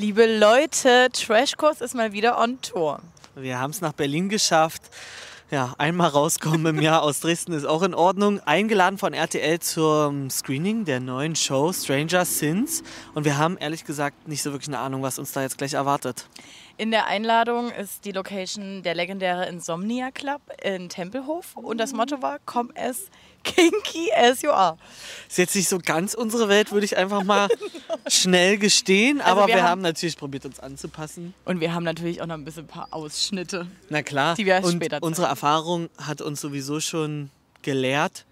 Liebe Leute, Trashkurs ist mal wieder on Tour. Wir haben es nach Berlin geschafft. Ja, einmal rauskommen im Jahr aus Dresden ist auch in Ordnung. Eingeladen von RTL zum Screening der neuen Show Stranger Sins. Und wir haben ehrlich gesagt nicht so wirklich eine Ahnung, was uns da jetzt gleich erwartet. In der Einladung ist die Location der legendäre Insomnia Club in Tempelhof. Und das Motto war, komm es kinky as you are. Ist jetzt nicht so ganz unsere Welt, würde ich einfach mal schnell gestehen. Also aber wir wir, haben- haben natürlich probiert, uns anzupassen. Und wir haben natürlich auch noch ein bisschen ein paar Ausschnitte. Na klar. Die wir Und später zeigen. unsere Erfahrung hat uns sowieso schon gelehrt,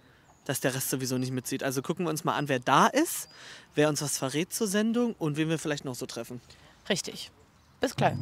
dass der Rest sowieso nicht mitzieht. Also gucken wir uns mal an, wer da ist, wer uns was verrät zur Sendung und wen wir vielleicht noch so treffen. Richtig. Bis gleich.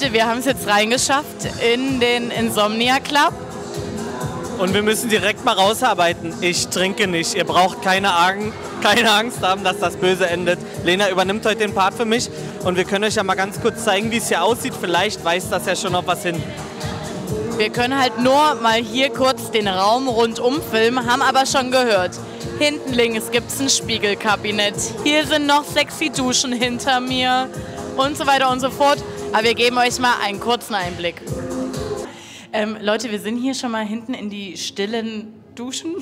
Leute, wir haben es jetzt reingeschafft in den Insomnia Club. Und wir müssen direkt mal rausarbeiten. Ich trinke nicht. Ihr braucht keine, Ang keine Angst haben, dass das böse endet. Lena übernimmt heute den Part für mich. Und wir können euch ja mal ganz kurz zeigen, wie es hier aussieht. Vielleicht weist das ja schon auf was hin. Wir können halt nur mal hier kurz den Raum rundum filmen, haben aber schon gehört. Hinten links gibt es ein Spiegelkabinett. Hier sind noch sexy Duschen hinter mir und so weiter und so fort. Aber wir geben euch mal einen kurzen Einblick. Ähm, Leute, wir sind hier schon mal hinten in die stillen Duschen.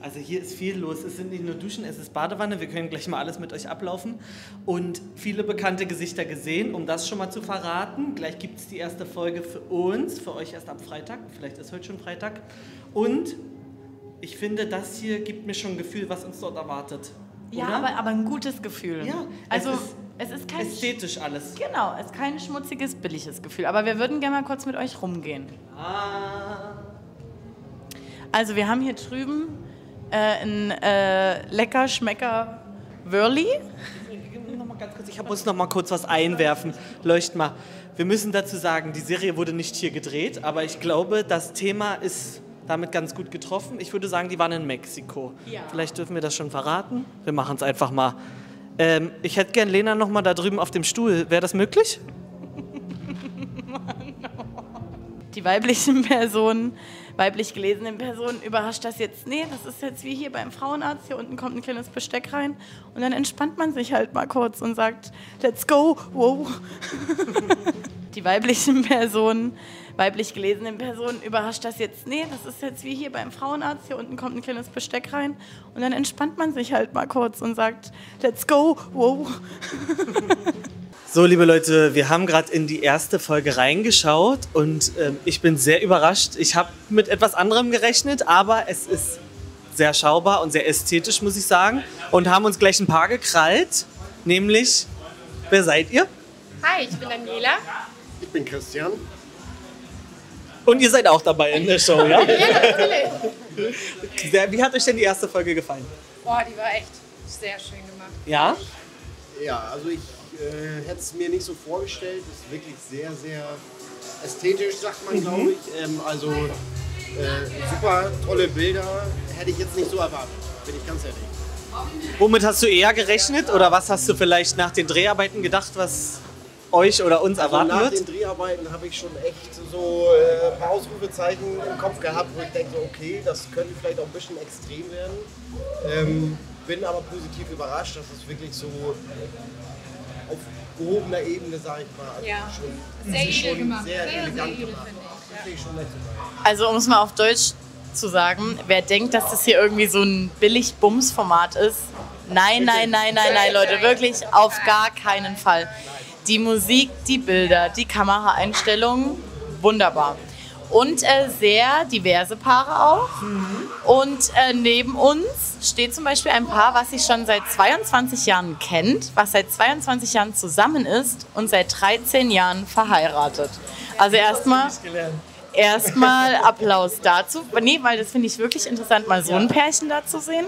Also hier ist viel los. Es sind nicht nur Duschen, es ist Badewanne. Wir können gleich mal alles mit euch ablaufen. Und viele bekannte Gesichter gesehen, um das schon mal zu verraten. Gleich gibt es die erste Folge für uns, für euch erst ab Freitag. Vielleicht ist heute schon Freitag. Und ich finde, das hier gibt mir schon ein Gefühl, was uns dort erwartet. Ja, aber, aber ein gutes Gefühl. Ja, also es es ist kein ästhetisch alles. Genau, es ist kein schmutziges, billiges Gefühl. Aber wir würden gerne mal kurz mit euch rumgehen. Ah. Also wir haben hier drüben äh, ein äh, lecker Schmecker Wörli. Ich muss noch mal kurz was einwerfen. Leucht mal. Wir müssen dazu sagen, die Serie wurde nicht hier gedreht, aber ich glaube, das Thema ist damit ganz gut getroffen. Ich würde sagen, die waren in Mexiko. Ja. Vielleicht dürfen wir das schon verraten. Wir machen es einfach mal. Ähm, ich hätte gern Lena noch mal da drüben auf dem Stuhl. Wäre das möglich? Die weiblichen Personen, weiblich gelesenen Personen, überrascht das jetzt? Nee, das ist jetzt wie hier beim Frauenarzt. Hier unten kommt ein kleines Besteck rein und dann entspannt man sich halt mal kurz und sagt, let's go, wow. Die weiblichen Personen, weiblich gelesenen Personen, überrascht das jetzt? Nee, das ist jetzt wie hier beim Frauenarzt. Hier unten kommt ein kleines Besteck rein und dann entspannt man sich halt mal kurz und sagt, let's go, wow. So, liebe Leute, wir haben gerade in die erste Folge reingeschaut und ähm, ich bin sehr überrascht. Ich habe mit etwas anderem gerechnet, aber es ist sehr schaubar und sehr ästhetisch, muss ich sagen. Und haben uns gleich ein paar gekrallt, nämlich, wer seid ihr? Hi, ich bin Daniela. Ich bin Christian. Und ihr seid auch dabei in der Show, ja? Ja, natürlich. Wie hat euch denn die erste Folge gefallen? Boah, die war echt sehr schön gemacht. Ja? Ja, also ich äh, hätte es mir nicht so vorgestellt. Ist wirklich sehr, sehr ästhetisch, sagt man, glaube ich. Ähm, also äh, super tolle Bilder. Hätte ich jetzt nicht so erwartet, bin ich ganz ehrlich. Womit hast du eher gerechnet oder was hast du vielleicht nach den Dreharbeiten gedacht, was euch oder uns Also erwarten nach wird? den Dreharbeiten habe ich schon echt so äh, ein paar Ausrufezeichen im Kopf gehabt, wo ich denke, so, okay, das könnte vielleicht auch ein bisschen extrem werden. Ähm, bin aber positiv überrascht, dass es wirklich so auf gehobener Ebene, sage ich mal, Ja. schon, Sehr schon gemacht. sehr, Sehr, sehr elegant edel, gemacht. ich. Also um es mal auf Deutsch zu sagen, wer denkt, dass das hier irgendwie so ein billig Bums-Format ist, nein, nein, nein, nein, nein, Leute, wirklich auf gar keinen Fall. Die Musik, die Bilder, die Kameraeinstellungen, wunderbar. und äh, sehr diverse Paare auch. Und äh, neben uns steht zum Beispiel ein Paar, was sich schon seit 22 Jahren kennt, was seit 22 Jahren zusammen ist und seit 13 Jahren verheiratet. Also erstmal erstmal Applaus dazu. Nee, weil das finde ich wirklich interessant, mal so ein Pärchen da zu sehen.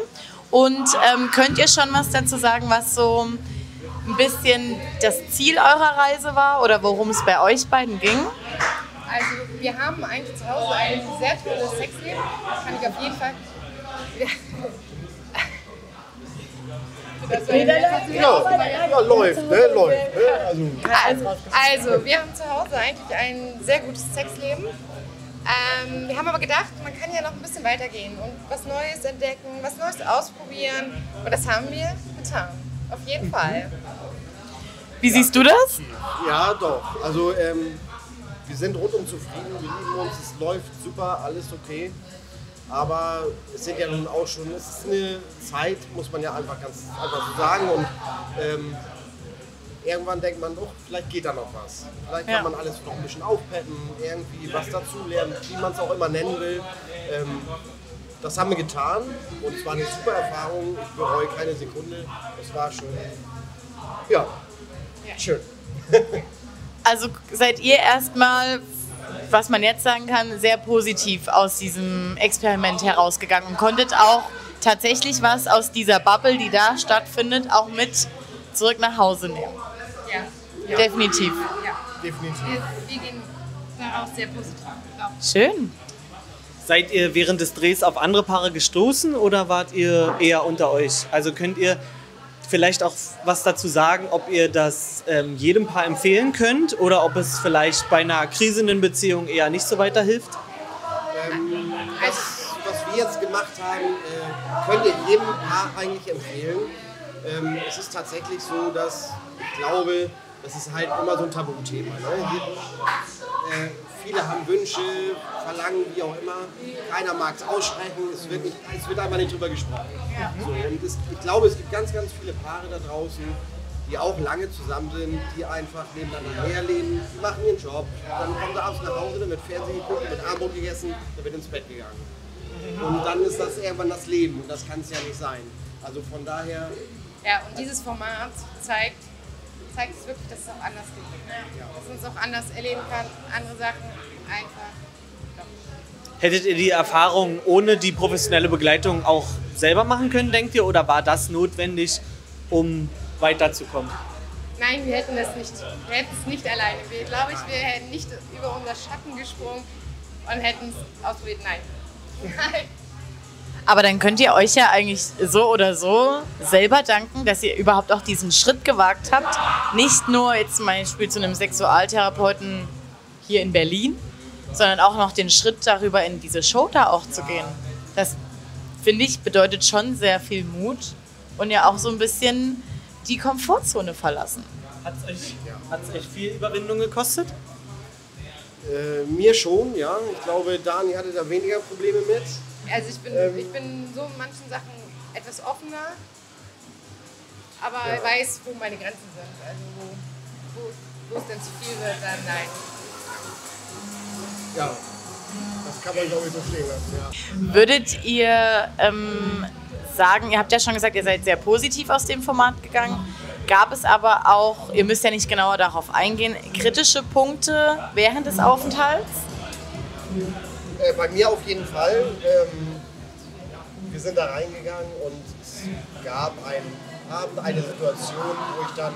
Und ähm, könnt ihr schon was dazu sagen, was so ein bisschen das Ziel eurer Reise war oder worum es bei euch beiden ging? Also wir haben eigentlich zu Hause ein sehr tolles Sexleben. Das kann ich auf jeden Fall. Das war Ja, ja, läuft, ne? Läuft. Ne? Also, Also, also, wir haben zu Hause eigentlich ein sehr gutes Sexleben. Ähm, wir haben aber gedacht, man kann ja noch ein bisschen weitergehen und was Neues entdecken, was Neues ausprobieren. Und das haben wir getan. Auf jeden Fall. Wie siehst du das? ja, doch. Also, ähm, wir sind rundum zufrieden, wir lieben uns, es läuft super, alles okay. Aber es sind ja nun auch schon, es ist eine Zeit, muss man ja einfach ganz einfach so sagen. Und ähm, irgendwann denkt man, doch, vielleicht geht da noch was. Vielleicht kann Ja. man alles noch ein bisschen aufpeppen, irgendwie was dazulernen, wie man es auch immer nennen will. Ähm, das haben wir getan und es war eine super Erfahrung. Ich bereue keine Sekunde. Es war schon, ja, schön. Also seid ihr erstmal, was man jetzt sagen kann, sehr positiv aus diesem Experiment herausgegangen und konntet auch tatsächlich was aus dieser Bubble, die da stattfindet, auch mit zurück nach Hause nehmen. Ja. Definitiv. ja. Definitiv. Wir, wir gehen daraus sehr positiv. Schön. Seid ihr während des Drehs auf andere Paare gestoßen oder wart ihr eher unter euch? Also könnt ihr vielleicht auch was dazu sagen, ob ihr das ähm, jedem Paar empfehlen könnt oder ob es vielleicht bei einer krisenden Beziehung eher nicht so weiterhilft? Das, was wir jetzt gemacht haben, äh, ihr jedem Paar eigentlich empfehlen. Ähm, es ist tatsächlich so, dass ich glaube, das ist halt immer so ein Tabuthema. Ne? Äh, viele haben Wünsche, Verlangen, wie auch immer. Keiner mag es aussprechen, es wird, nicht, es wird einfach nicht drüber gesprochen. So, und es, ich glaube, es gibt ganz, ganz viele Paare da draußen, die auch lange zusammen sind, die einfach nebeneinander herleben, die machen ihren Job, dann kommen sie abends nach Hause, dann wird Fernsehen geguckt, wird Abendbrot gegessen, dann wird ins Bett gegangen. Und dann ist das irgendwann das Leben und das kann es ja nicht sein. Also von daher, Ja, und dieses Format zeigt, zeigt es wirklich, dass es auch anders geht. Dass man es auch anders erleben kann, andere Sachen einfach. Hättet ihr die Erfahrung ohne die professionelle Begleitung auch selber machen können, denkt ihr, oder war das notwendig, um weiterzukommen? Nein, wir hätten das nicht. Wir hätten es nicht alleine. Wir, glaube ich, wir hätten nicht über unser Schatten gesprungen und hätten es ausprobiert. Nein. Nein. Aber dann könnt ihr euch ja eigentlich so oder so selber danken, dass ihr überhaupt auch diesen Schritt gewagt habt. Nicht nur jetzt zum Beispiel zu einem Sexualtherapeuten hier in Berlin, sondern auch noch den Schritt darüber in diese Show da auch zu gehen. Das finde ich bedeutet schon sehr viel Mut und ja auch so ein bisschen die Komfortzone verlassen. Hat es euch, hat's euch viel Überwindung gekostet? äh, mir schon, ja. Ich glaube, Dani hatte da weniger Probleme mit. Also ich bin, Ähm. ich bin so in manchen Sachen etwas offener, aber Ja. weiß, wo meine Grenzen sind. Also wo, wo, wo es dann zu viel wird, dann nein. Ja, das kann man glaube ich so stehen lassen, ja. Würdet ihr ähm, sagen, ihr habt ja schon gesagt, ihr seid sehr positiv aus dem Format gegangen. Gab es aber auch, ihr müsst ja nicht genauer darauf eingehen, kritische Punkte während des Aufenthalts? Äh, bei mir auf jeden Fall. Ähm, wir sind da reingegangen und es gab einen Abend, eine Situation, wo ich dann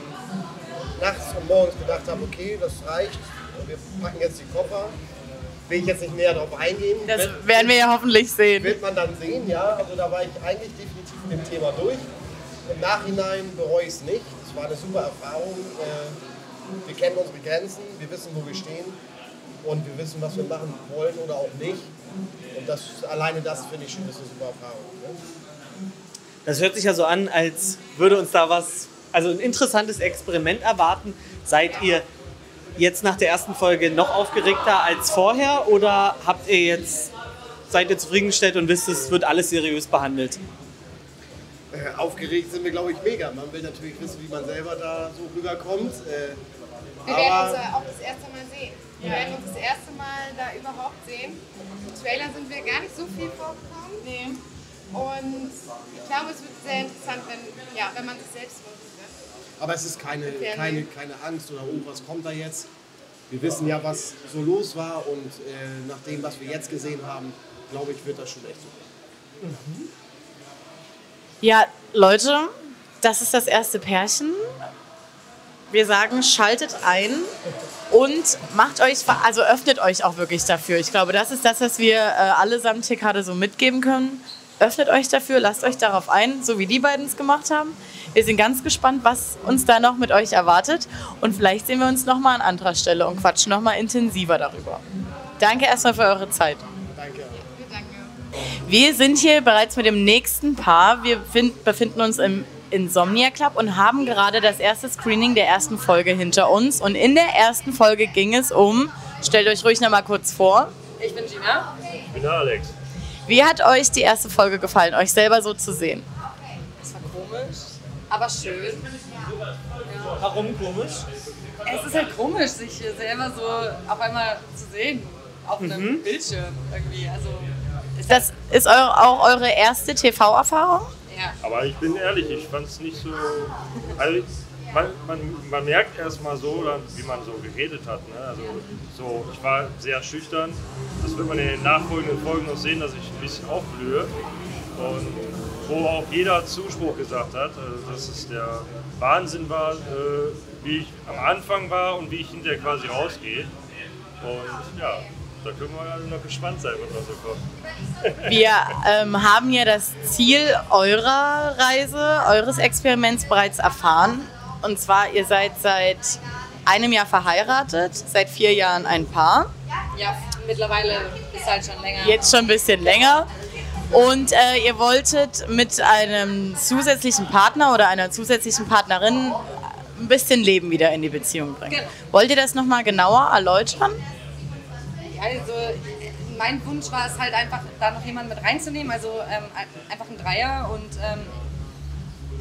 nachts und morgens gedacht habe, okay, das reicht, wir packen jetzt die Koffer. Will ich jetzt nicht näher darauf eingehen. Das Wird- werden wir ja hoffentlich sehen. Wird man dann sehen, ja. Also da war ich eigentlich definitiv mit dem Thema durch. Im Nachhinein bereue ich es nicht. Es war eine super Erfahrung. Äh, Wir kennen unsere Grenzen, wir wissen, wo wir stehen und wir wissen, was wir machen wollen oder auch nicht. Und das alleine das finde ich schon ist eine super Erfahrung. Ne? Das hört sich ja so an, als würde uns da was, also ein interessantes Experiment erwarten. Seid ihr jetzt nach der ersten Folge noch aufgeregter als vorher oder habt ihr jetzt, seid ihr zufriedengestellt und wisst, es wird alles seriös behandelt? Äh, aufgeregt sind wir, glaube ich, mega. Man will natürlich wissen, wie man selber da so rüberkommt. Äh, Wir werden uns auch das erste Mal sehen. Wir werden uns das erste Mal da überhaupt sehen. Im Trailer sind wir gar nicht so viel vorgekommen. Nee. Und ich glaube, es wird sehr interessant, wenn, ja, wenn man sich selbst vorstellt. Aber es ist keine, keine, keine Angst oder oh, was kommt da jetzt. Wir wissen ja, was so los war und äh, nach dem, was wir jetzt gesehen haben, glaube ich, wird das schon echt super. Ja, Leute, das ist das erste Pärchen. Wir sagen, schaltet ein und macht euch, also öffnet euch auch wirklich dafür. Ich glaube, das ist das, was wir äh, allesamt hier gerade so mitgeben können. Öffnet euch dafür, lasst euch darauf ein, so wie die beiden es gemacht haben. Wir sind ganz gespannt, was uns da noch mit euch erwartet. Und vielleicht sehen wir uns noch mal an anderer Stelle und quatschen noch mal intensiver darüber. Danke erstmal für eure Zeit. Danke. Danke. Wir sind hier bereits mit dem nächsten Paar. Wir find, befinden uns im Insomnia Club und haben gerade das erste Screening der ersten Folge hinter uns. Und in der ersten Folge ging es um, stellt euch ruhig noch mal kurz vor, Ich bin Gina. Ich bin Alex. wie hat euch die erste Folge gefallen, euch selber so zu sehen? Es war komisch, aber schön. Warum komisch? Es ist halt komisch, sich hier selber so auf einmal zu sehen. Auf einem Bildschirm irgendwie. Also, ist Das ist eu auch eure erste TV-Erfahrung? Aber ich bin ehrlich, ich fand es nicht so. Also man, man, man merkt erst mal so, wie man so geredet hat. Ne? Also so, ich war sehr schüchtern. Das wird man in den nachfolgenden Folgen noch sehen, dass ich ein bisschen aufblühe. Und wo auch jeder Zuspruch gesagt hat, also dass es der Wahnsinn war, äh, wie ich am Anfang war und wie ich hinterher quasi rausgehe. Und ja, da können wir alle noch gespannt sein, was da so kommt. Wir ähm, haben ja das Ziel eurer Reise, eures Experiments bereits erfahren. Und zwar, ihr seid seit einem Jahr verheiratet, seit vier Jahren ein Paar. ja, mittlerweile ist halt schon länger. Jetzt schon ein bisschen länger. Und äh, ihr wolltet mit einem zusätzlichen Partner oder einer zusätzlichen Partnerin ein bisschen Leben wieder in die Beziehung bringen. Genau. Wollt ihr das nochmal genauer erläutern? Also mein Wunsch war es halt einfach, da noch jemanden mit reinzunehmen, also ähm, ein- einfach ein Dreier und ähm,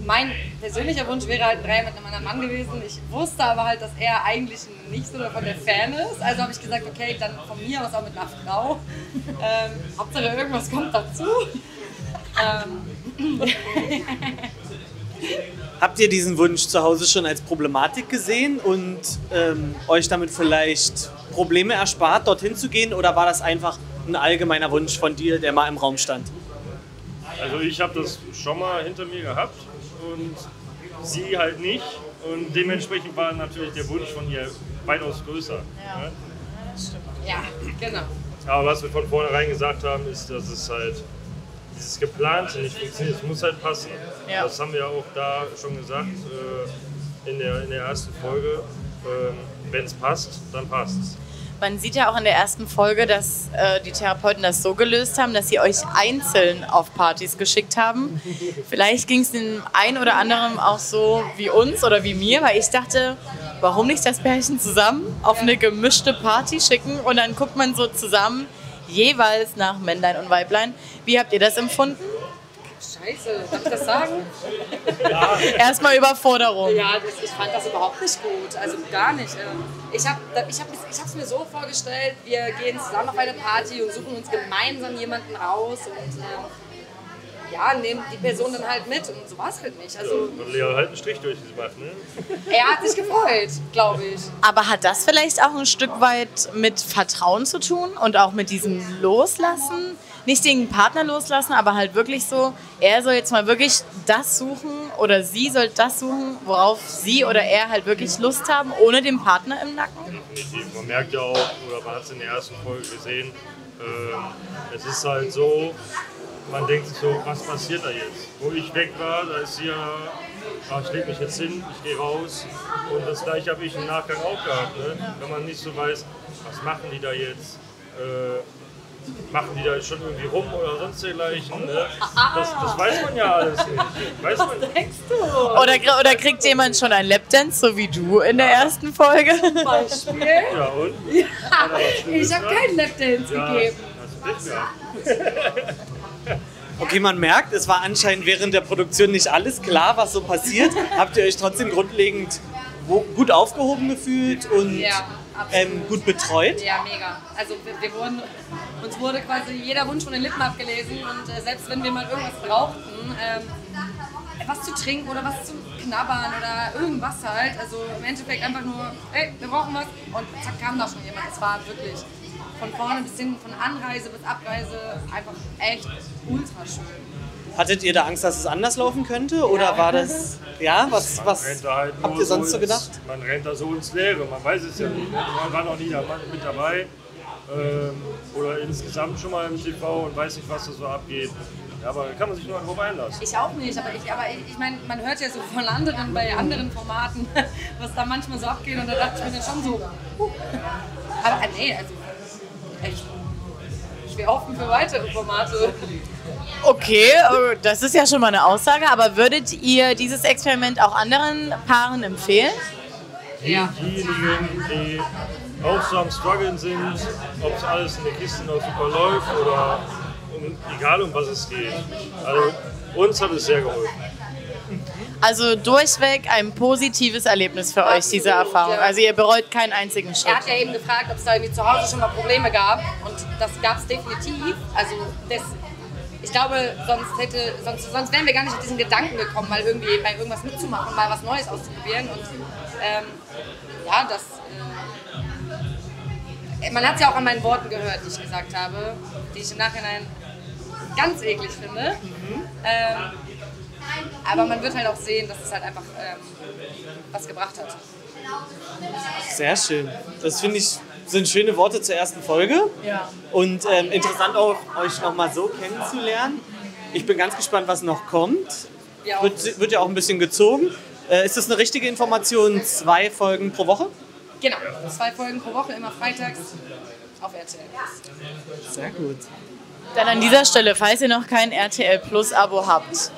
mein persönlicher Wunsch wäre halt ein Dreier mit einem anderen Mann gewesen. Ich wusste aber halt, dass er eigentlich nicht so davon der Fan ist. Also habe ich gesagt, okay, dann von mir aus auch mit einer Frau. Ähm, Hauptsache irgendwas kommt dazu. Habt ihr diesen Wunsch zu Hause schon als Problematik gesehen und ähm, euch damit vielleicht Probleme erspart, dorthin zu gehen? Oder war das einfach ein allgemeiner Wunsch von dir, der mal im Raum stand? Also ich habe das schon mal hinter mir gehabt und sie halt nicht. Und dementsprechend war natürlich der Wunsch von ihr weitaus größer. ne? ja, genau. Aber was wir von vornherein gesagt haben, ist, dass es halt dieses geplante nicht funktioniert. Es muss halt passen. Ja. Das haben wir auch da schon gesagt äh, in, der, in der ersten Folge. Ähm, Wenn es passt, dann passt es. Man sieht ja auch in der ersten Folge, dass äh, die Therapeuten das so gelöst haben, dass sie euch einzeln auf Partys geschickt haben. Vielleicht ging es dem einen oder anderen auch so wie uns oder wie mir, weil ich dachte, warum nicht das Pärchen zusammen auf eine gemischte Party schicken und dann guckt man so zusammen jeweils nach Männlein und Weiblein. Wie habt ihr das empfunden? Scheiße, darf ich das sagen? Erstmal Überforderung. Ja, ich fand das überhaupt nicht gut. Also gar nicht. Ich habe ich hab, ich hab's mir so vorgestellt, wir gehen zusammen auf eine Party und suchen uns gemeinsam jemanden raus und ähm, ja, nehmen die Person dann halt mit. Und so war es halt nicht. Also Und Lea hat einen Strich durchgemacht, ne? er hat sich gefreut, glaube ich. Aber hat das vielleicht auch ein Stück weit mit Vertrauen zu tun und auch mit diesem Loslassen? Nicht den Partner loslassen, aber halt wirklich so, er soll jetzt mal wirklich das suchen oder sie soll das suchen, worauf sie oder er halt wirklich Lust haben, ohne den Partner im Nacken? Definitiv. Man merkt ja auch, oder man hat es in der ersten Folge gesehen, ähm, es ist halt so, man denkt sich so, was passiert da jetzt? Wo ich weg war, da ist sie ja, ah, ich leg mich jetzt hin, ich gehe raus. Und das gleiche habe ich im Nachgang auch gehabt. Ne? Wenn man nicht so weiß, was machen die da jetzt? Äh, machen die da schon irgendwie rum oder sonst dergleichen? Ne? Das, das weiß man ja alles nicht. Weiß man Denkst du? Oder, oder kriegt jemand schon ein Lapdance, so wie du in der ersten Folge? Beispiel? Ja, und? Was Schlimmes Ich habe keinen Lapdance Ja, gegeben. hast du. Okay, man merkt, es war anscheinend während der Produktion nicht alles klar, was so passiert. Habt ihr euch trotzdem grundlegend gut aufgehoben gefühlt und Ja. ähm, gut betreut? Ja, mega. Also wir, wir wurden, uns wurde quasi jeder Wunsch von den Lippen abgelesen und äh, selbst wenn wir mal irgendwas brauchten, ähm, was zu trinken oder was zu knabbern oder irgendwas halt, also im Endeffekt einfach nur, hey, wir brauchen was und zack kam da schon jemand. Es war wirklich von vorne bis hin, von Anreise bis Abreise einfach echt ultra schön. Hattet ihr da Angst, dass es anders laufen könnte? Oder war das, ja, was, Man was da halt habt ihr sonst so ins- gedacht? Man rennt da so ins Leere, man weiß es ja nicht. Ne? Man war noch nie da, mit dabei ähm, oder insgesamt schon mal im TV und weiß nicht, was da so abgeht. Ja, aber da kann man sich nur darauf einlassen. Ich auch nicht, aber ich, aber ich, ich meine, man hört ja so von anderen bei anderen Formaten, was da manchmal so abgeht und da dachte ich mir dann schon so, huh. aber äh, nee, also echt, ich wäre offen für weitere Formate. Okay, äh, das ist ja schon mal eine Aussage, aber würdet ihr dieses Experiment auch anderen Paaren empfehlen? Ja. Diejenigen, die auch so am Struggeln sind, ob es alles in der Kiste noch super läuft oder um, egal um was es geht. Also uns hat es sehr geholfen. Also durchweg ein positives Erlebnis für euch, diese Erfahrung. ja. Also ihr bereut keinen einzigen Er Schritt. hat ja eben gefragt, ob es da irgendwie zu Hause schon mal Probleme gab und das gab es definitiv. Also das, ich glaube, sonst, hätte, sonst, sonst wären wir gar nicht auf diesen Gedanken gekommen, mal irgendwie bei irgendwas mitzumachen, mal was Neues auszuprobieren. Und ähm, ja, das. Äh, man hat es ja auch an meinen Worten gehört, die ich gesagt habe, die ich im Nachhinein ganz eklig finde. Ähm, aber man wird halt auch sehen, dass es halt einfach ähm, was gebracht hat. Sehr schön. Das finde ich sind schöne Worte zur ersten Folge. Ja. Und ähm, interessant auch, euch nochmal so kennenzulernen. Ich bin ganz gespannt, was noch kommt. Ja, auch. Wird, wird ja auch ein bisschen gezogen. Äh, ist das eine richtige Information? Zwei Folgen pro Woche? Genau, zwei Folgen pro Woche, immer freitags auf RTL. Sehr gut. Dann an dieser Stelle, falls ihr noch kein RTL Plus Abo habt,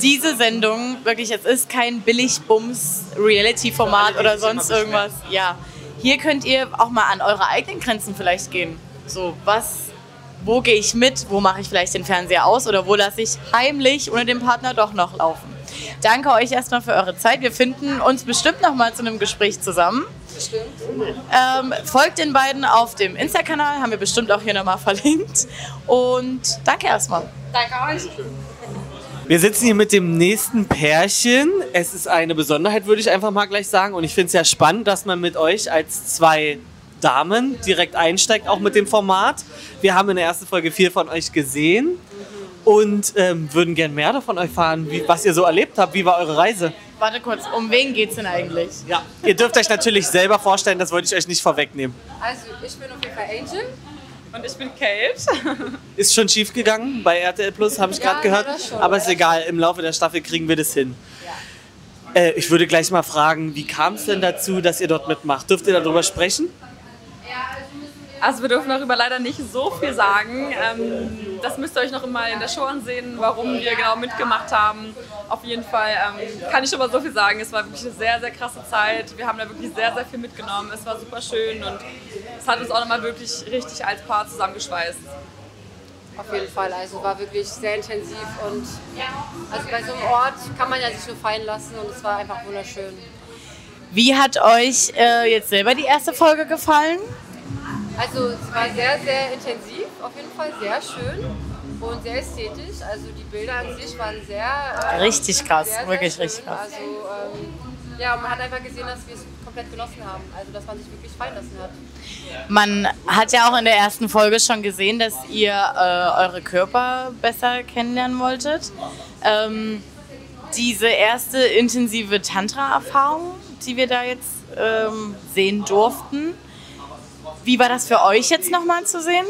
diese Sendung, wirklich, es ist kein Billig-Bums-Reality-Format oder sonst irgendwas. Ja, hier könnt ihr auch mal an eure eigenen Grenzen vielleicht gehen. So, was, wo gehe ich mit, wo mache ich vielleicht den Fernseher aus oder wo lasse ich heimlich ohne den Partner doch noch laufen. Danke euch erstmal für eure Zeit. Wir finden uns bestimmt noch mal zu einem Gespräch zusammen. Stimmt. Ähm, folgt den beiden auf dem Insta-Kanal, haben wir bestimmt auch hier nochmal verlinkt. Und danke erstmal. Danke euch. Wir sitzen hier mit dem nächsten Pärchen. Es ist eine Besonderheit, würde ich einfach mal gleich sagen. Und ich finde es ja spannend, dass man mit euch als zwei Damen direkt einsteigt, auch mit dem Format. Wir haben in der ersten Folge viel von euch gesehen und ähm, würden gern mehr davon euch fahren, wie, was ihr so erlebt habt. Wie war eure Reise? Warte kurz, um wen geht's denn eigentlich? Ja, ihr dürft euch natürlich selber vorstellen, das wollte ich euch nicht vorwegnehmen. Also, ich bin auf jeden Fall Angel. Und ich bin Kate. Ist schon schief gegangen bei RTL Plus, habe ich Ja, gerade gehört. schon, Aber ist egal, im Laufe der Staffel kriegen wir das hin. Äh, ich würde gleich mal fragen, wie kam es denn dazu, dass ihr dort mitmacht? Dürft ihr darüber sprechen? Also wir dürfen darüber leider nicht so viel sagen. Ähm, das müsst ihr euch noch mal in der Show ansehen, warum wir genau mitgemacht haben. Auf jeden Fall ähm, kann ich schon mal so viel sagen. Es war wirklich eine sehr, sehr krasse Zeit. Wir haben da wirklich sehr, sehr viel mitgenommen. Es war super schön und es hat uns auch nochmal wirklich richtig als Paar zusammengeschweißt. Auf jeden Fall, also war wirklich sehr intensiv und also bei so einem Ort kann man ja sich nur fallen lassen und es war einfach wunderschön. Wie hat euch äh, jetzt selber die erste Folge gefallen? Also es war sehr, sehr intensiv, auf jeden Fall sehr schön und sehr ästhetisch. Also die Bilder an sich waren sehr... äh, Richtig krass, sehr, sehr wirklich schön. richtig krass. Also ähm, ja, man hat einfach gesehen, dass wir es komplett genossen haben. Also dass man sich wirklich fallen lassen hat. Man hat ja auch in der ersten Folge schon gesehen, dass ihr äh, eure Körper besser kennenlernen wolltet. Ähm, diese erste intensive Tantra-Erfahrung, die wir da jetzt ähm, sehen durften, wie war das für euch jetzt nochmal zu sehen?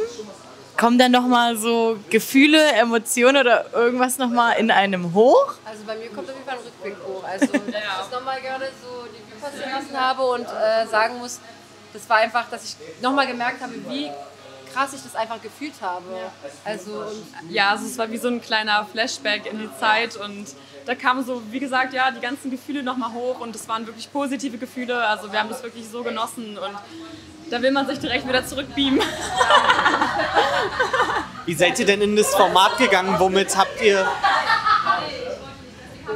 Kommen dann nochmal so Gefühle, Emotionen oder irgendwas nochmal in einem hoch? Also bei mir kommt auf jeden Fall ein Rückblick hoch. Also dass ich das nochmal gerade so die Vue passieren lassen habe und äh, sagen muss, das war einfach, dass ich nochmal gemerkt habe, wie krass ich das einfach gefühlt habe. Also und Ja, also es war wie so ein kleiner Flashback in die Zeit und da kamen so, wie gesagt, ja, die ganzen Gefühle nochmal hoch und es waren wirklich positive Gefühle. Also wir haben das wirklich so genossen und da will man sich direkt wieder zurückbeamen. Wie seid ihr denn in das Format gegangen? Womit habt ihr,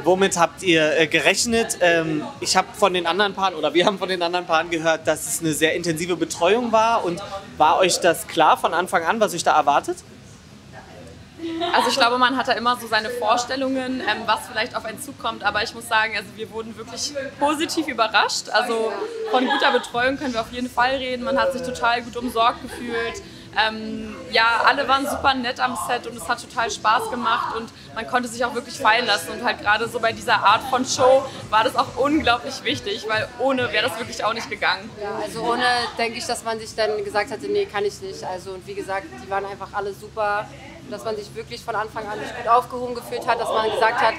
Womit habt ihr äh, gerechnet? Ähm, ich habe von den anderen Paaren oder wir haben von den anderen Paaren gehört, dass es eine sehr intensive Betreuung war. Und war euch das klar von Anfang an, was euch da erwartet? Also ich glaube, man hat da immer so seine Vorstellungen, ähm, was vielleicht auf einen zukommt. Aber ich muss sagen, also wir wurden wirklich positiv überrascht. Also von guter Betreuung können wir auf jeden Fall reden. Man hat sich total gut umsorgt gefühlt. Ähm, ja, alle waren super nett am Set und es hat total Spaß gemacht und man konnte sich auch wirklich fallen lassen. Und halt gerade so bei dieser Art von Show war das auch unglaublich wichtig, weil ohne wäre das wirklich auch nicht gegangen. Ja, also ohne denke ich, dass man sich dann gesagt hätte, nee, kann ich nicht. Also und wie gesagt, die waren einfach alle super dass man sich wirklich von Anfang an gut aufgehoben gefühlt hat, dass man gesagt hat,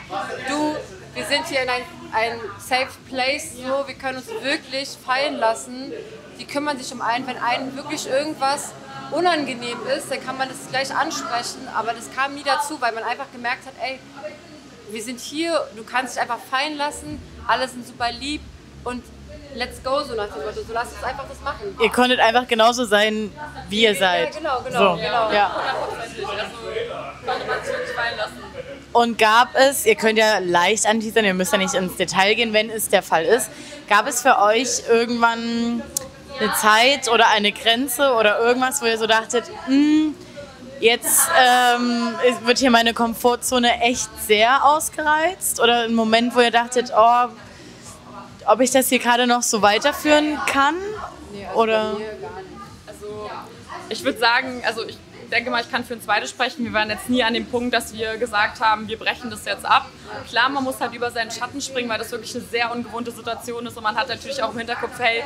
du, wir sind hier in ein, ein safe place, so, wir können uns wirklich fallen lassen. Die kümmern sich um einen, wenn einem wirklich irgendwas unangenehm ist, dann kann man das gleich ansprechen, aber das kam nie dazu, weil man einfach gemerkt hat, ey, wir sind hier, du kannst dich einfach fallen lassen, alle sind super lieb und let's go, so nach dem Motto. So lasst uns einfach das machen. Ihr konntet einfach genauso sein, wie ihr seid. Ja, genau, genau. So. genau. Ja. Und gab es, ihr könnt ja leicht anteasern, ihr müsst ja nicht ins Detail gehen, wenn es der Fall ist, gab es für euch irgendwann eine Zeit oder eine Grenze oder irgendwas, wo ihr so dachtet, hm, jetzt ähm, wird hier meine Komfortzone echt sehr ausgereizt? Oder ein Moment, wo ihr dachtet, oh, ob ich das hier gerade noch so weiterführen kann? Nee, also Oder? Also ich würde sagen, also ich denke mal, ich kann für ein zweites sprechen. Wir waren jetzt nie an dem Punkt, dass wir gesagt haben, wir brechen das jetzt ab. Klar, man muss halt über seinen Schatten springen, weil das wirklich eine sehr ungewohnte Situation ist und man hat natürlich auch im Hinterkopf, hey,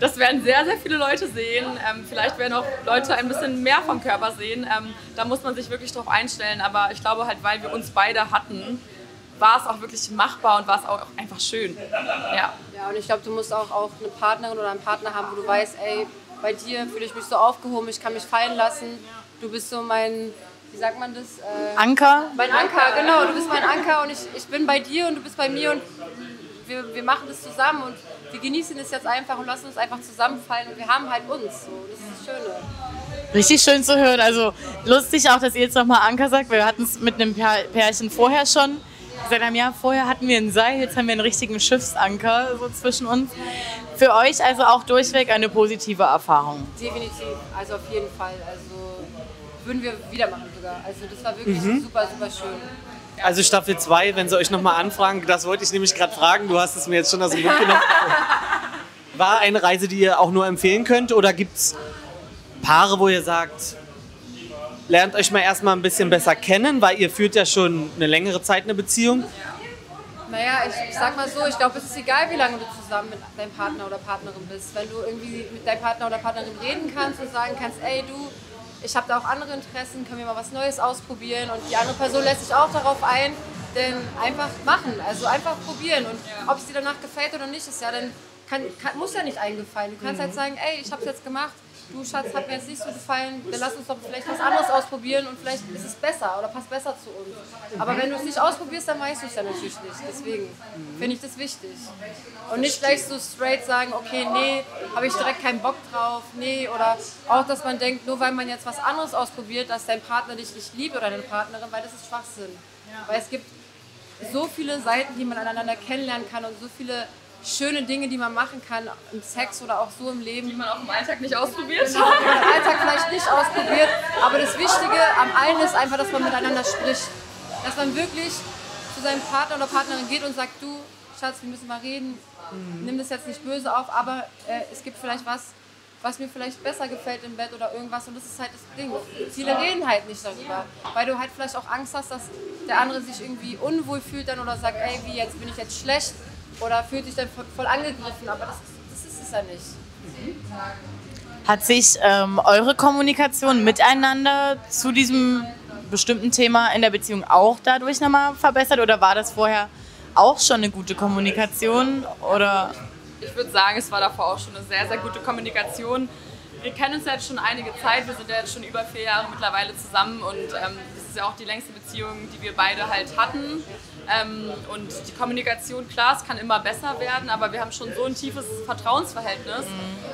das werden sehr, sehr viele Leute sehen. Ähm, vielleicht werden auch Leute ein bisschen mehr vom Körper sehen. Ähm, da muss man sich wirklich drauf einstellen. Aber ich glaube halt, weil wir uns beide hatten, war es auch wirklich machbar und war es auch einfach schön. Ja. Ja, und ich glaube, du musst auch, auch eine Partnerin oder einen Partner haben, wo du weißt, ey, bei dir fühle ich mich so aufgehoben, ich kann mich fallen lassen. Du bist so mein, wie sagt man das? Äh, Anker? mein Anker, genau. Du bist mein Anker und ich, ich bin bei dir und du bist bei mir und wir, wir machen das zusammen und wir genießen es jetzt einfach und lassen uns einfach zusammenfallen und wir haben halt uns. So. Das ist das Schöne. Richtig schön zu hören. Also lustig auch, dass ihr jetzt nochmal Anker sagt. Wir hatten es mit einem Pär- Pärchen vorher schon. Gesagt haben, ja, vorher hatten wir ein Seil, jetzt haben wir einen richtigen Schiffsanker so zwischen uns. Für euch also auch durchweg eine positive Erfahrung. Definitiv, also auf jeden Fall. Also würden wir wieder machen sogar. Also das war wirklich Mhm. super, super schön. Also Staffel 2, wenn sie euch nochmal anfragen, das wollte ich nämlich gerade fragen, du hast es mir jetzt schon aus dem Mund genommen. War eine Reise, die ihr auch nur empfehlen könnt oder gibt es Paare, wo ihr sagt, lernt euch mal erstmal ein bisschen besser kennen, weil ihr führt ja schon eine längere Zeit eine Beziehung. Naja, ich, ich sag mal so, ich glaube, es ist egal, wie lange du zusammen mit deinem Partner oder Partnerin bist. Wenn du irgendwie mit deinem Partner oder Partnerin reden kannst und sagen kannst, ey du, ich habe da auch andere Interessen, können wir mal was Neues ausprobieren und die andere Person lässt sich auch darauf ein, dann einfach machen, also einfach probieren und ob es dir danach gefällt oder nicht, ist ja dann kann, kann, muss ja nicht eingefallen. Du kannst halt sagen, ey, ich habe es jetzt gemacht, du Schatz, hat mir jetzt nicht so gefallen, dann lass uns doch vielleicht was anderes ausprobieren und vielleicht ist es besser oder passt besser zu uns. Aber wenn du es nicht ausprobierst, dann weißt du es ja natürlich nicht. Deswegen finde ich das wichtig. Und nicht gleich so straight sagen, okay, nee, habe ich direkt keinen Bock drauf, nee, oder auch, dass man denkt, nur weil man jetzt was anderes ausprobiert, dass dein Partner dich nicht liebt oder deine Partnerin, weil das ist Schwachsinn. Weil es gibt so viele Seiten, die man aneinander kennenlernen kann und so viele schöne Dinge, die man machen kann im Sex oder auch so im Leben. Die man auch im Alltag nicht ausprobiert. Genau, die man im Alltag vielleicht nicht ausprobiert. Aber das Wichtige am allen ist einfach, dass man miteinander spricht. Dass man wirklich zu seinem Partner oder Partnerin geht und sagt, du, Schatz, wir müssen mal reden. Nimm das jetzt nicht böse auf, aber äh, es gibt vielleicht was, was mir vielleicht besser gefällt im Bett oder irgendwas. Und das ist halt das Ding. Viele reden halt nicht darüber, weil du halt vielleicht auch Angst hast, dass der andere sich irgendwie unwohl fühlt dann oder sagt, ey, wie jetzt bin ich jetzt schlecht oder fühlt sich dann voll- angegriffen. Aber das, das ist es ja nicht. Hat sich ähm, eure Kommunikation miteinander zu diesem bestimmten Thema in der Beziehung auch dadurch nochmal verbessert oder war das vorher auch schon eine gute Kommunikation? Oder Ich würde sagen, es war davor auch schon eine sehr, sehr gute Kommunikation. Wir kennen uns ja jetzt schon einige Zeit, wir sind ja jetzt schon über vier Jahre mittlerweile zusammen und ähm, das ist ja auch die längste Beziehung, die wir beide halt hatten. Ähm, und die Kommunikation, klar, es kann immer besser werden, aber wir haben schon so ein tiefes Vertrauensverhältnis.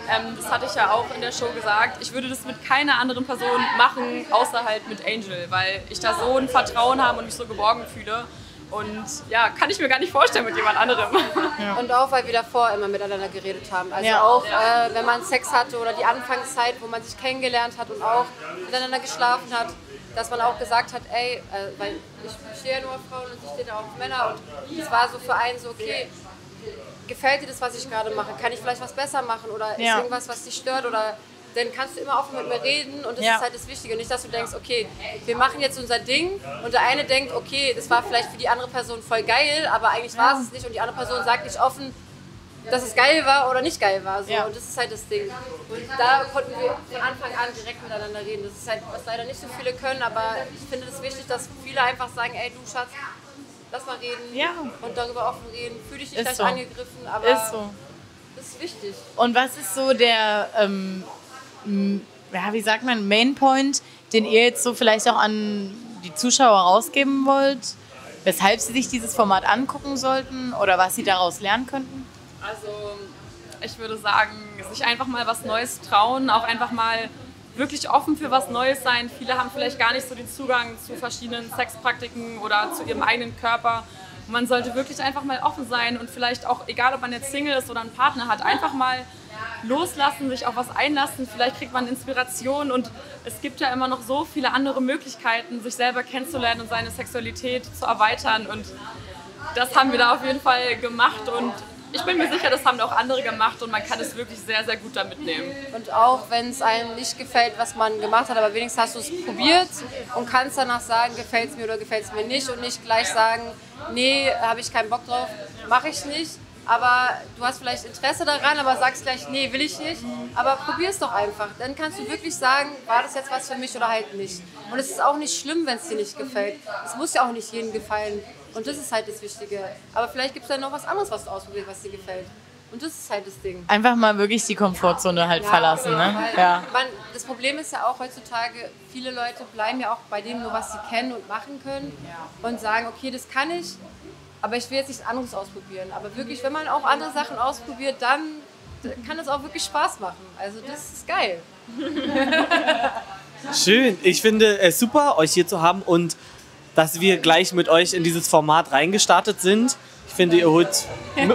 Ähm, das hatte ich ja auch in der Show gesagt. Ich würde das mit keiner anderen Person machen, außer halt mit Angel, weil ich da so ein Vertrauen habe und mich so geborgen fühle. Und ja, kann ich mir gar nicht vorstellen mit jemand anderem. Und auch, weil wir davor immer miteinander geredet haben. Also Ja. auch, äh, wenn man Sex hatte oder die Anfangszeit, wo man sich kennengelernt hat und auch miteinander geschlafen hat, dass man auch gesagt hat, ey, äh, weil ich stehe ja nur auf Frauen und ich stehe da auf Männer und es war so für einen so, okay, gefällt dir das, was ich gerade mache? Kann ich vielleicht was besser machen oder ist Ja. irgendwas, was dich stört oder dann kannst du immer offen mit mir reden und das Ja. ist halt das Wichtige. Nicht, dass du denkst, okay, wir machen jetzt unser Ding und der eine denkt, okay, das war vielleicht für die andere Person voll geil, aber eigentlich war es es nicht und die andere Person sagt nicht offen, dass es geil war oder nicht geil war. So. Ja. Und das ist halt das Ding. Und da konnten wir von Anfang an direkt miteinander reden. Das ist halt, was leider nicht so viele können, aber ich finde es wichtig, dass viele einfach sagen, ey du Schatz, lass mal reden Ja. und darüber offen reden. Fühl dich nicht gleich so. angegriffen, aber Ist so. das ist wichtig. Und was ist so der, ähm, ja, wie sagt man, Mainpoint, den ihr jetzt so vielleicht auch an die Zuschauer rausgeben wollt? Weshalb sie sich dieses Format angucken sollten oder was sie daraus lernen könnten? Also ich würde sagen, sich einfach mal was Neues trauen, auch einfach mal wirklich offen für was Neues sein. Viele haben vielleicht gar nicht so den Zugang zu verschiedenen Sexpraktiken oder zu ihrem eigenen Körper. Man sollte wirklich einfach mal offen sein und vielleicht auch, egal ob man jetzt Single ist oder einen Partner hat, einfach mal loslassen, sich auf was einlassen. Vielleicht kriegt man Inspiration und es gibt ja immer noch so viele andere Möglichkeiten, sich selber kennenzulernen und seine Sexualität zu erweitern. Und das haben wir da auf jeden Fall gemacht und ich bin mir sicher, das haben auch andere gemacht und man kann es wirklich sehr, sehr gut da mitnehmen. Und auch wenn es einem nicht gefällt, was man gemacht hat, aber wenigstens hast du es probiert und kannst danach sagen, gefällt es mir oder gefällt es mir nicht und nicht gleich sagen, nee, habe ich keinen Bock drauf, mache ich nicht. Aber du hast vielleicht Interesse daran, aber sagst gleich, nee, will ich nicht. Aber probier es doch einfach. Dann kannst du wirklich sagen, war das jetzt was für mich oder halt nicht. Und es ist auch nicht schlimm, wenn es dir nicht gefällt. Es muss ja auch nicht jedem gefallen. Und das ist halt das Wichtige. Aber vielleicht gibt es dann noch was anderes, was du ausprobierst, was dir gefällt. Und das ist halt das Ding. Einfach mal wirklich die Komfortzone halt verlassen, ne? Weil Ja. man, das Problem ist ja auch heutzutage, viele Leute bleiben ja auch bei dem nur, was sie kennen und machen können und sagen, okay, das kann ich, aber ich will jetzt nichts anderes ausprobieren. Aber wirklich, wenn man auch andere Sachen ausprobiert, dann kann es auch wirklich Spaß machen. Also das ist geil. Schön. Ich finde es super, euch hier zu haben und dass wir gleich mit euch in dieses Format reingestartet sind. Ich finde, ihr holt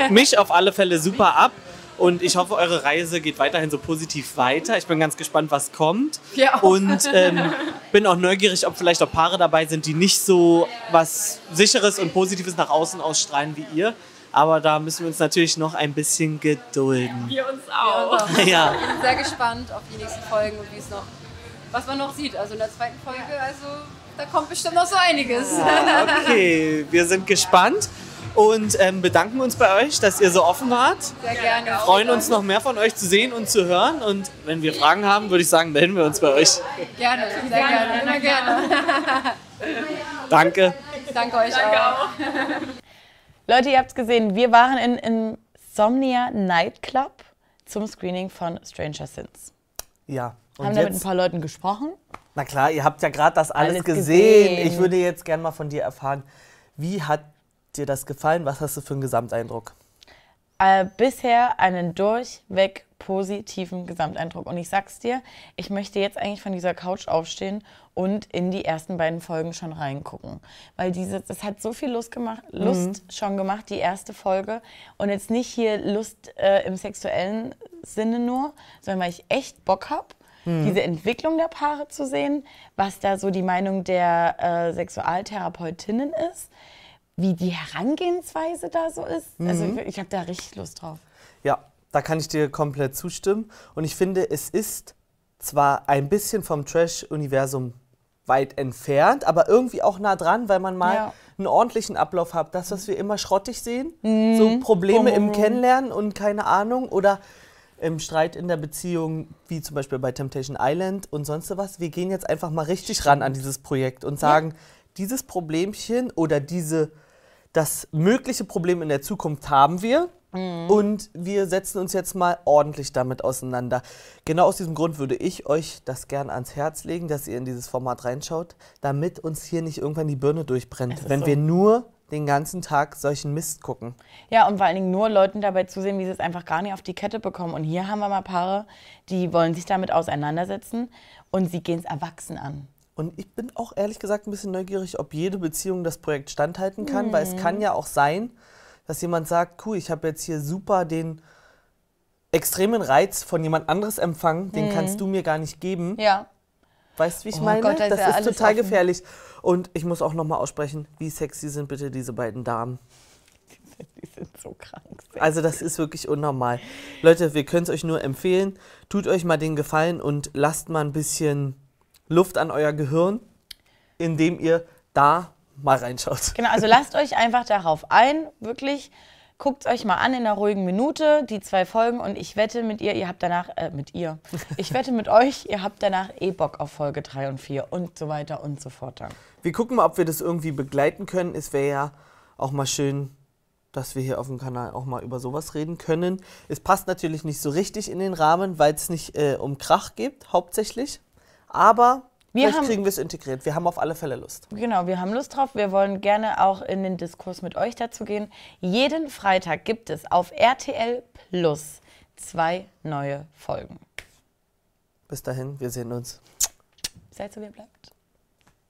mich auf alle Fälle super ab. Und ich hoffe, eure Reise geht weiterhin so positiv weiter. Ich bin ganz gespannt, was kommt. Ja. Und ähm, bin auch neugierig, ob vielleicht auch Paare dabei sind, die nicht so was Sicheres und Positives nach außen ausstrahlen wie ihr. Aber da müssen wir uns natürlich noch ein bisschen gedulden. Wir uns auch. Ja. Ich bin sehr gespannt auf die nächsten Folgen und wie es noch, was man noch sieht. Also in der zweiten Folge, also da kommt bestimmt noch so einiges. Okay, wir sind gespannt und ähm, bedanken uns bei euch, dass ihr so offen wart. Sehr gerne. Freuen uns noch mehr von euch zu sehen und zu hören. Und wenn wir Fragen haben, würde ich sagen, melden wir uns bei euch. Gerne, sehr gerne, immer gerne. Danke. Danke euch auch. Leute, ihr habt es gesehen, wir waren in Insomnia Nightclub zum Screening von Stranger Things. Ja. Und Haben da mit ein paar Leuten gesprochen. na klar, ihr habt ja gerade das alles, Alles gesehen. gesehen. Ich würde jetzt gerne mal von dir erfahren, wie hat dir das gefallen? Was hast du für einen Gesamteindruck? Äh, bisher einen durchweg positiven Gesamteindruck. Und ich sag's dir, ich möchte jetzt eigentlich von dieser Couch aufstehen und in die ersten beiden Folgen schon reingucken. Weil diese, das hat so viel Lust, gemacht, Lust schon gemacht, die erste Folge. Und jetzt nicht hier Lust äh, im sexuellen Sinne nur, sondern weil ich echt Bock habe, diese Entwicklung der Paare zu sehen, was da so die Meinung der äh, Sexualtherapeutinnen ist, wie die Herangehensweise da so ist. Also ich, ich habe da richtig Lust drauf. Ja, da kann ich dir komplett zustimmen. Und ich finde, es ist zwar ein bisschen vom Trash-Universum weit entfernt, aber irgendwie auch nah dran, weil man mal Ja. einen ordentlichen Ablauf hat. Das, was wir immer schrottig sehen, so Probleme im Kennenlernen und keine Ahnung oder im Streit in der Beziehung, wie zum Beispiel bei Temptation Island und sonst was. Wir gehen jetzt einfach mal richtig ran an dieses Projekt und sagen, dieses Problemchen oder diese, das mögliche Problem in der Zukunft haben wir und wir setzen uns jetzt mal ordentlich damit auseinander. Genau aus diesem Grund würde ich euch das gerne ans Herz legen, dass ihr in dieses Format reinschaut, damit uns hier nicht irgendwann die Birne durchbrennt, wenn so. wir nur den ganzen Tag solchen Mist gucken. Ja, und vor allen Dingen nur Leuten dabei zusehen, wie sie es einfach gar nicht auf die Kette bekommen. Und hier haben wir mal Paare, die wollen sich damit auseinandersetzen und sie gehen es erwachsen an. Und ich bin auch ehrlich gesagt ein bisschen neugierig, ob jede Beziehung das Projekt standhalten kann, weil es kann ja auch sein, dass jemand sagt, cool, ich habe jetzt hier super den extremen Reiz von jemand anderes empfangen, den kannst du mir gar nicht geben. Ja. Weißt du, wie ich Oh meine? Gott, da ist das ja ist total offen. gefährlich. Und ich muss auch nochmal aussprechen, wie sexy sind bitte diese beiden Damen. Die sind so krank. Also das ist wirklich unnormal. Leute, wir können es euch nur empfehlen. Tut euch mal den Gefallen und lasst mal ein bisschen Luft an euer Gehirn, indem ihr da mal reinschaut. Genau, also lasst euch einfach darauf ein, wirklich. Guckt euch mal an in einer ruhigen Minute, die zwei Folgen und ich wette mit ihr, ihr habt danach, äh, mit ihr, ich wette mit euch, ihr habt danach eh Bock auf Folge 3 und 4 und so weiter und so fort dann. Wir gucken mal, ob wir das irgendwie begleiten können. Es wäre ja auch mal schön, dass wir hier auf dem Kanal auch mal über sowas reden können. Es passt natürlich nicht so richtig in den Rahmen, weil es nicht äh, um Krach geht, hauptsächlich. Aber Wir vielleicht haben- kriegen wir es integriert. Wir haben auf alle Fälle Lust. Genau, wir haben Lust drauf. Wir wollen gerne auch in den Diskurs mit euch dazu gehen. Jeden Freitag gibt es auf RTL Plus zwei neue Folgen. Bis dahin, wir sehen uns. Seid so, wie ihr bleibt.